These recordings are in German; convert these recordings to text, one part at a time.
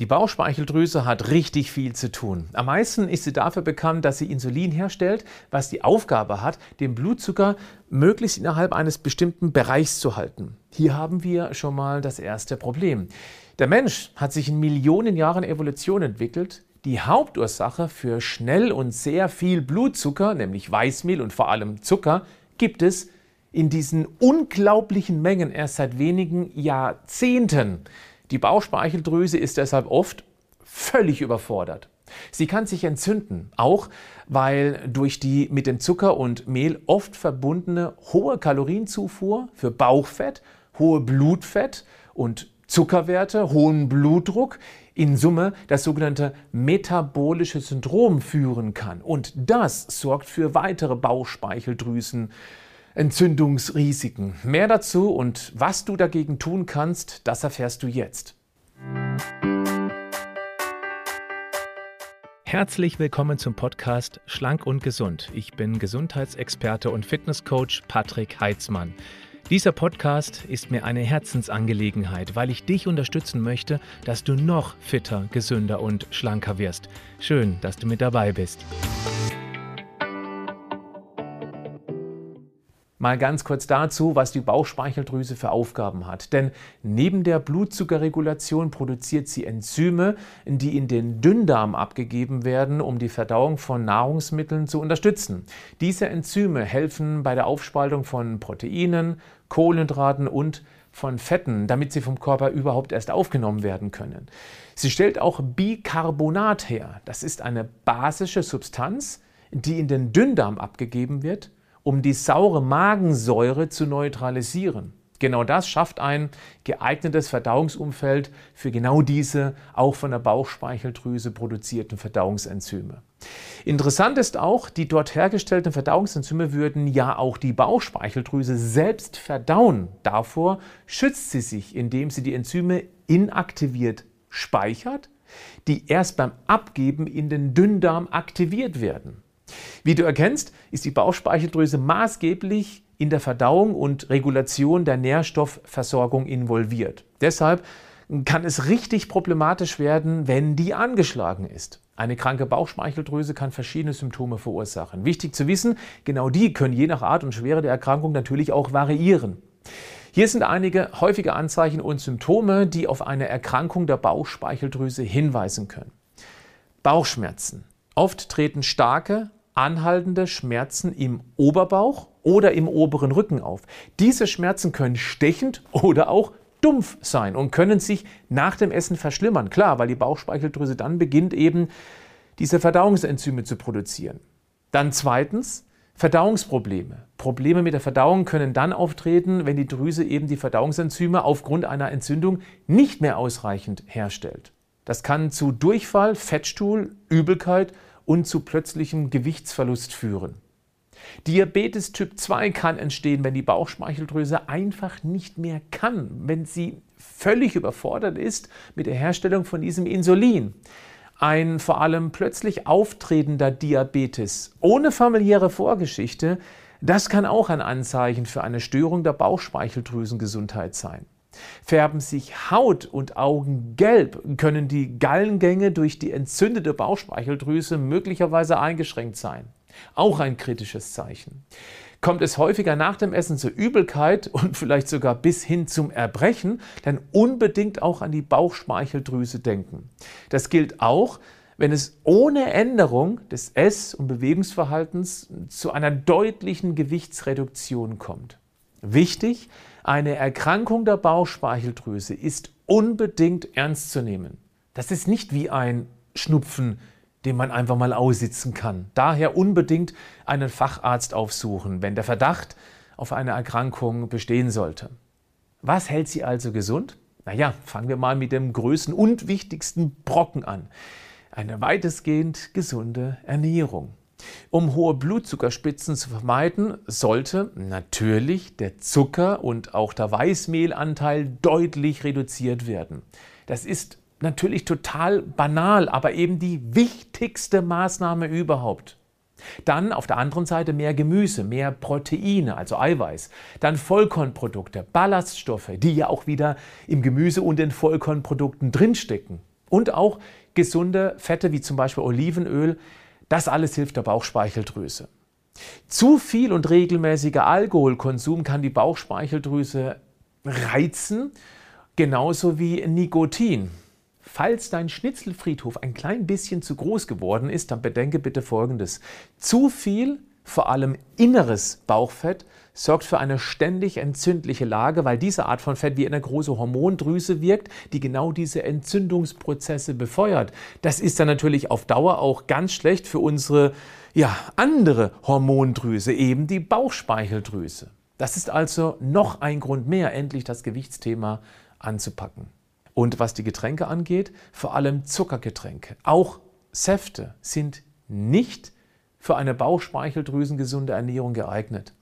Die Bauchspeicheldrüse hat richtig viel zu tun. Am meisten ist sie dafür bekannt, dass sie Insulin herstellt, was die Aufgabe hat, den Blutzucker möglichst innerhalb eines bestimmten Bereichs zu halten. Hier haben wir schon mal das erste Problem. Der Mensch hat sich in Millionen Jahren Evolution entwickelt. Die Hauptursache für schnell und sehr viel Blutzucker, nämlich Weißmehl und vor allem Zucker, gibt es in diesen unglaublichen Mengen erst seit wenigen Jahrzehnten. Die Bauchspeicheldrüse ist deshalb oft völlig überfordert. Sie kann sich entzünden, auch weil durch die mit dem Zucker und Mehl oft verbundene hohe Kalorienzufuhr für Bauchfett, hohe Blutfett und Zuckerwerte, hohen Blutdruck in Summe das sogenannte metabolische Syndrom führen kann. Und das sorgt für weitere Bauchspeicheldrüsen. Entzündungsrisiken. Mehr dazu und was du dagegen tun kannst, das erfährst du jetzt. Herzlich willkommen zum Podcast Schlank und Gesund. Ich bin Gesundheitsexperte und Fitnesscoach Patrick Heitzmann. Dieser Podcast ist mir eine Herzensangelegenheit, weil ich dich unterstützen möchte, dass du noch fitter, gesünder und schlanker wirst. Schön, dass du mit dabei bist. Mal ganz kurz dazu, was die Bauchspeicheldrüse für Aufgaben hat. Denn neben der Blutzuckerregulation produziert sie Enzyme, die in den Dünndarm abgegeben werden, um die Verdauung von Nahrungsmitteln zu unterstützen. Diese Enzyme helfen bei der Aufspaltung von Proteinen, Kohlenhydraten und von Fetten, damit sie vom Körper überhaupt erst aufgenommen werden können. Sie stellt auch Bicarbonat her. Das ist eine basische Substanz, die in den Dünndarm abgegeben wird um die saure Magensäure zu neutralisieren. Genau das schafft ein geeignetes Verdauungsumfeld für genau diese auch von der Bauchspeicheldrüse produzierten Verdauungsenzyme. Interessant ist auch, die dort hergestellten Verdauungsenzyme würden ja auch die Bauchspeicheldrüse selbst verdauen. Davor schützt sie sich, indem sie die Enzyme inaktiviert speichert, die erst beim Abgeben in den Dünndarm aktiviert werden. Wie du erkennst, ist die Bauchspeicheldrüse maßgeblich in der Verdauung und Regulation der Nährstoffversorgung involviert. Deshalb kann es richtig problematisch werden, wenn die angeschlagen ist. Eine kranke Bauchspeicheldrüse kann verschiedene Symptome verursachen. Wichtig zu wissen, genau die können je nach Art und Schwere der Erkrankung natürlich auch variieren. Hier sind einige häufige Anzeichen und Symptome, die auf eine Erkrankung der Bauchspeicheldrüse hinweisen können. Bauchschmerzen. Oft treten starke, anhaltende Schmerzen im Oberbauch oder im oberen Rücken auf. Diese Schmerzen können stechend oder auch dumpf sein und können sich nach dem Essen verschlimmern. Klar, weil die Bauchspeicheldrüse dann beginnt eben diese Verdauungsenzyme zu produzieren. Dann zweitens Verdauungsprobleme. Probleme mit der Verdauung können dann auftreten, wenn die Drüse eben die Verdauungsenzyme aufgrund einer Entzündung nicht mehr ausreichend herstellt. Das kann zu Durchfall, Fettstuhl, Übelkeit und zu plötzlichem Gewichtsverlust führen. Diabetes Typ 2 kann entstehen, wenn die Bauchspeicheldrüse einfach nicht mehr kann, wenn sie völlig überfordert ist mit der Herstellung von diesem Insulin. Ein vor allem plötzlich auftretender Diabetes ohne familiäre Vorgeschichte, das kann auch ein Anzeichen für eine Störung der Bauchspeicheldrüsengesundheit sein. Färben sich Haut und Augen gelb, können die Gallengänge durch die entzündete Bauchspeicheldrüse möglicherweise eingeschränkt sein. Auch ein kritisches Zeichen. Kommt es häufiger nach dem Essen zur Übelkeit und vielleicht sogar bis hin zum Erbrechen, dann unbedingt auch an die Bauchspeicheldrüse denken. Das gilt auch, wenn es ohne Änderung des Ess- und Bewegungsverhaltens zu einer deutlichen Gewichtsreduktion kommt. Wichtig, eine Erkrankung der Bauchspeicheldrüse ist unbedingt ernst zu nehmen. Das ist nicht wie ein Schnupfen, den man einfach mal aussitzen kann. Daher unbedingt einen Facharzt aufsuchen, wenn der Verdacht auf eine Erkrankung bestehen sollte. Was hält sie also gesund? Naja, fangen wir mal mit dem größten und wichtigsten Brocken an. Eine weitestgehend gesunde Ernährung. Um hohe Blutzuckerspitzen zu vermeiden, sollte natürlich der Zucker und auch der Weißmehlanteil deutlich reduziert werden. Das ist natürlich total banal, aber eben die wichtigste Maßnahme überhaupt. Dann auf der anderen Seite mehr Gemüse, mehr Proteine, also Eiweiß. Dann Vollkornprodukte, Ballaststoffe, die ja auch wieder im Gemüse und den Vollkornprodukten drinstecken. Und auch gesunde Fette wie zum Beispiel Olivenöl, das alles hilft der Bauchspeicheldrüse. Zu viel und regelmäßiger Alkoholkonsum kann die Bauchspeicheldrüse reizen, genauso wie Nikotin. Falls dein Schnitzelfriedhof ein klein bisschen zu groß geworden ist, dann bedenke bitte Folgendes. Zu viel, vor allem inneres Bauchfett, sorgt für eine ständig entzündliche Lage, weil diese Art von Fett wie eine große Hormondrüse wirkt, die genau diese Entzündungsprozesse befeuert. Das ist dann natürlich auf Dauer auch ganz schlecht für unsere ja, andere Hormondrüse, eben die Bauchspeicheldrüse. Das ist also noch ein Grund mehr, endlich das Gewichtsthema anzupacken. Und was die Getränke angeht, vor allem Zuckergetränke. Auch Säfte sind nicht für eine bauchspeicheldrüsengesunde Ernährung geeignet.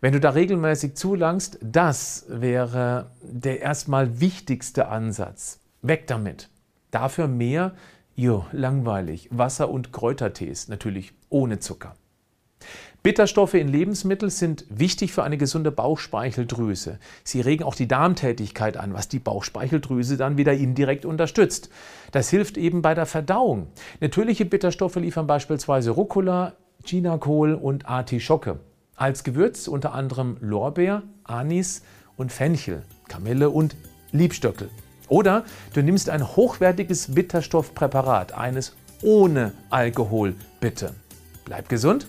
Wenn du da regelmäßig zulangst, das wäre der erstmal wichtigste Ansatz. Weg damit. Dafür mehr, jo, langweilig, Wasser- und Kräutertees, natürlich ohne Zucker. Bitterstoffe in Lebensmitteln sind wichtig für eine gesunde Bauchspeicheldrüse. Sie regen auch die Darmtätigkeit an, was die Bauchspeicheldrüse dann wieder indirekt unterstützt. Das hilft eben bei der Verdauung. Natürliche Bitterstoffe liefern beispielsweise Rucola, Chinakohl und Artischocke. Als Gewürz unter anderem Lorbeer, Anis und Fenchel, Kamille und Liebstöckel. Oder du nimmst ein hochwertiges Bitterstoffpräparat, eines ohne Alkohol, bitte. Bleib gesund,